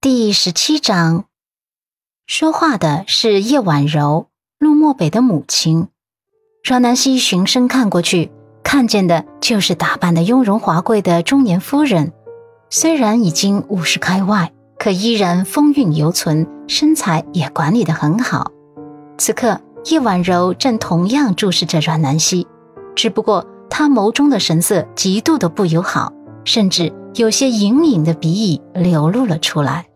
第十七章，说话的是叶婉柔，陆漠北的母亲。阮南希循声看过去，看见的就是打扮的雍容华贵的中年夫人。虽然已经五十开外，可依然风韵犹存，身材也管理得很好。此刻，叶婉柔正同样注视着阮南希，只不过她眸中的神色极度的不友好，甚至有些隐隐的鼻翼流露了出来。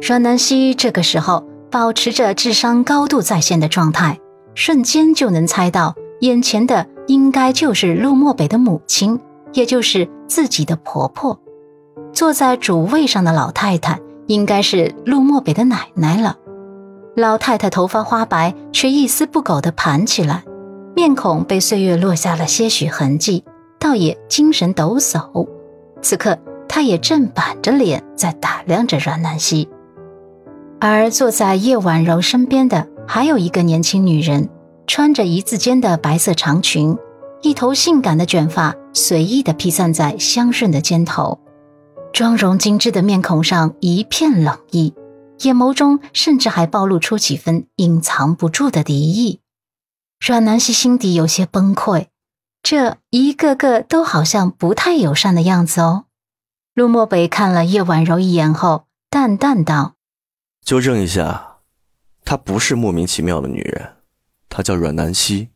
阮南希这个时候保持着智商高度在线的状态，瞬间就能猜到眼前的应该就是陆漠北的母亲，也就是自己的婆婆。坐在主位上的老太太应该是陆漠北的奶奶了。老太太头发花白，却一丝不苟地盘起来，面孔被岁月落下了些许痕迹，倒也精神抖擞。此刻，她也正板着脸在打量着阮南希。而坐在叶婉柔身边的还有一个年轻女人，穿着一字肩的白色长裙，一头性感的卷发随意地披散在香顺的肩头，妆容精致的面孔上一片冷意，眼眸中甚至还暴露出几分隐藏不住的敌意。阮南希心底有些崩溃，这一个个都好像不太友善的样子哦。陆漠北看了叶婉柔一眼后，淡淡道。纠正一下，她不是莫名其妙的女人，她叫阮南希，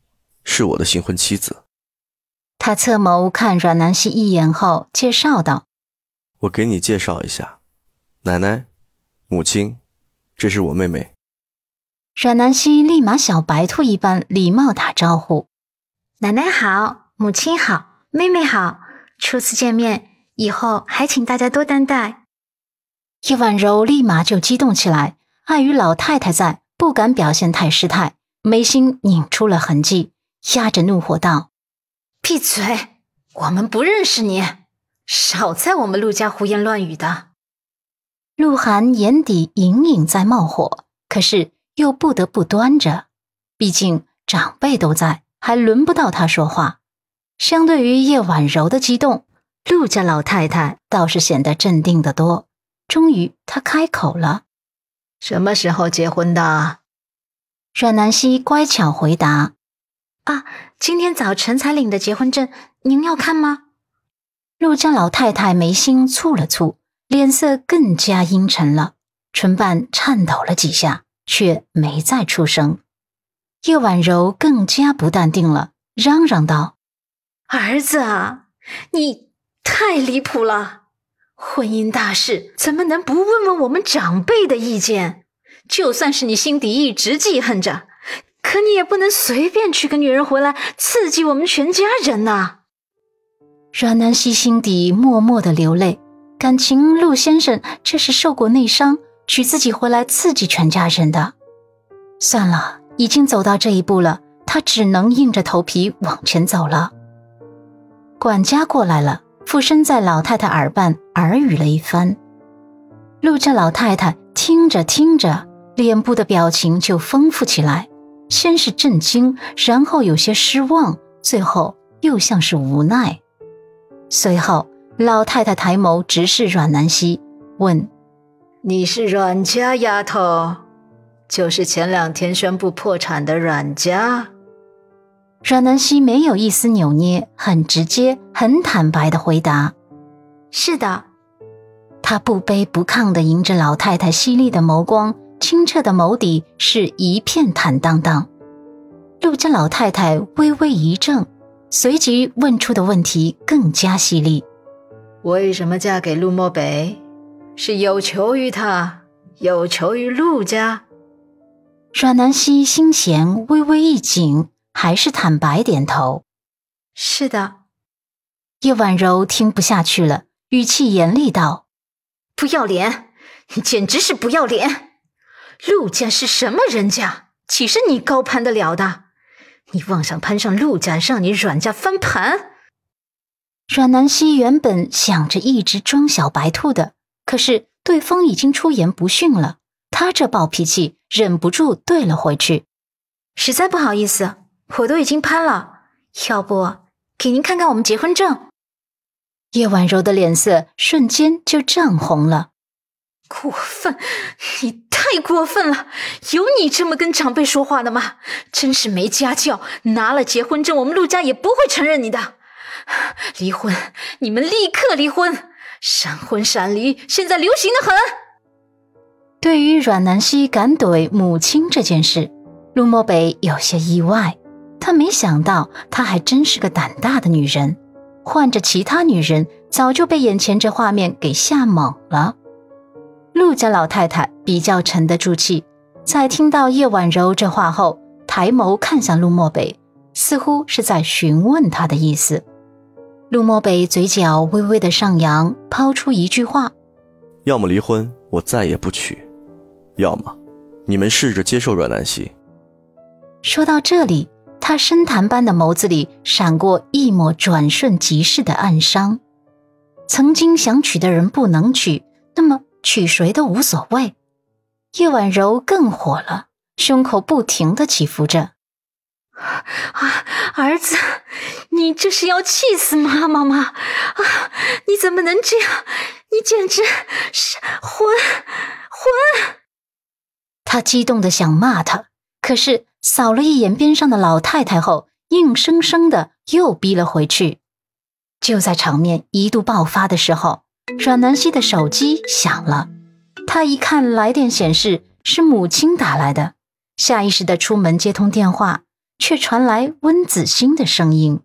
是我的新婚妻子。他侧眸看阮南希一眼后，介绍道：“我给你介绍一下，奶奶、母亲，这是我妹妹。”阮南希立马小白兔一般礼貌打招呼：“奶奶好，母亲好，妹妹好，初次见面，以后还请大家多担待。”叶婉柔立马就激动起来，碍于老太太在，不敢表现太失态，眉心拧出了痕迹，压着怒火道：“闭嘴！我们不认识你，少在我们陆家胡言乱语的。”鹿晗眼底隐隐在冒火，可是又不得不端着，毕竟长辈都在，还轮不到他说话。相对于叶婉柔的激动，陆家老太太倒是显得镇定得多。终于，她开口了：“什么时候结婚的？”阮南希乖巧回答：“啊，今天早晨才领的结婚证，您要看吗？”陆家老太太眉心蹙了蹙，脸色更加阴沉了，唇瓣颤抖了几下，却没再出声。叶婉柔更加不淡定了，嚷嚷道：“儿子啊，你太离谱了！”婚姻大事怎么能不问问我们长辈的意见？就算是你心底一直记恨着，可你也不能随便娶个女人回来刺激我们全家人呐。阮南希心底默默的流泪，感情陆先生这是受过内伤，娶自己回来刺激全家人的。算了，已经走到这一步了，他只能硬着头皮往前走了。管家过来了。附身在老太太耳畔耳语了一番，陆家老太太听着听着，脸部的表情就丰富起来，先是震惊，然后有些失望，最后又像是无奈。随后，老太太抬眸直视阮南希，问：“你是阮家丫头，就是前两天宣布破产的阮家？”阮南希没有一丝扭捏，很直接、很坦白的回答：“是的。”他不卑不亢地迎着老太太犀利的眸光，清澈的眸底是一片坦荡荡。陆家老太太微微一怔，随即问出的问题更加犀利：“为什么嫁给陆漠北？是有求于他，有求于陆家？”阮南希心弦微微一紧。还是坦白点头，是的。叶婉柔听不下去了，语气严厉道：“不要脸！你简直是不要脸！陆家是什么人家？岂是你高攀得了的？你妄想攀上陆家，让你阮家翻盘？”阮南希原本想着一直装小白兔的，可是对方已经出言不逊了，他这暴脾气忍不住怼了回去：“实在不好意思。”我都已经攀了，要不给您看看我们结婚证？叶婉柔的脸色瞬间就涨红了。过分！你太过分了！有你这么跟长辈说话的吗？真是没家教！拿了结婚证，我们陆家也不会承认你的。离婚！你们立刻离婚！闪婚闪离，现在流行的很。对于阮南希敢怼母亲这件事，陆漠北有些意外。他没想到，她还真是个胆大的女人。换着其他女人，早就被眼前这画面给吓懵了。陆家老太太比较沉得住气，在听到叶婉柔这话后，抬眸看向陆漠北，似乎是在询问他的意思。陆漠北嘴角微微的上扬，抛出一句话：“要么离婚，我再也不娶；要么，你们试着接受阮南希。”说到这里。他深潭般的眸子里闪过一抹转瞬即逝的暗伤。曾经想娶的人不能娶，那么娶谁都无所谓。叶婉柔更火了，胸口不停的起伏着。啊，儿子，你这是要气死妈妈吗？啊，你怎么能这样？你简直是混混！他激动的想骂他，可是。扫了一眼边上的老太太后，硬生生的又逼了回去。就在场面一度爆发的时候，阮南希的手机响了。她一看来电显示是母亲打来的，下意识的出门接通电话，却传来温子欣的声音：“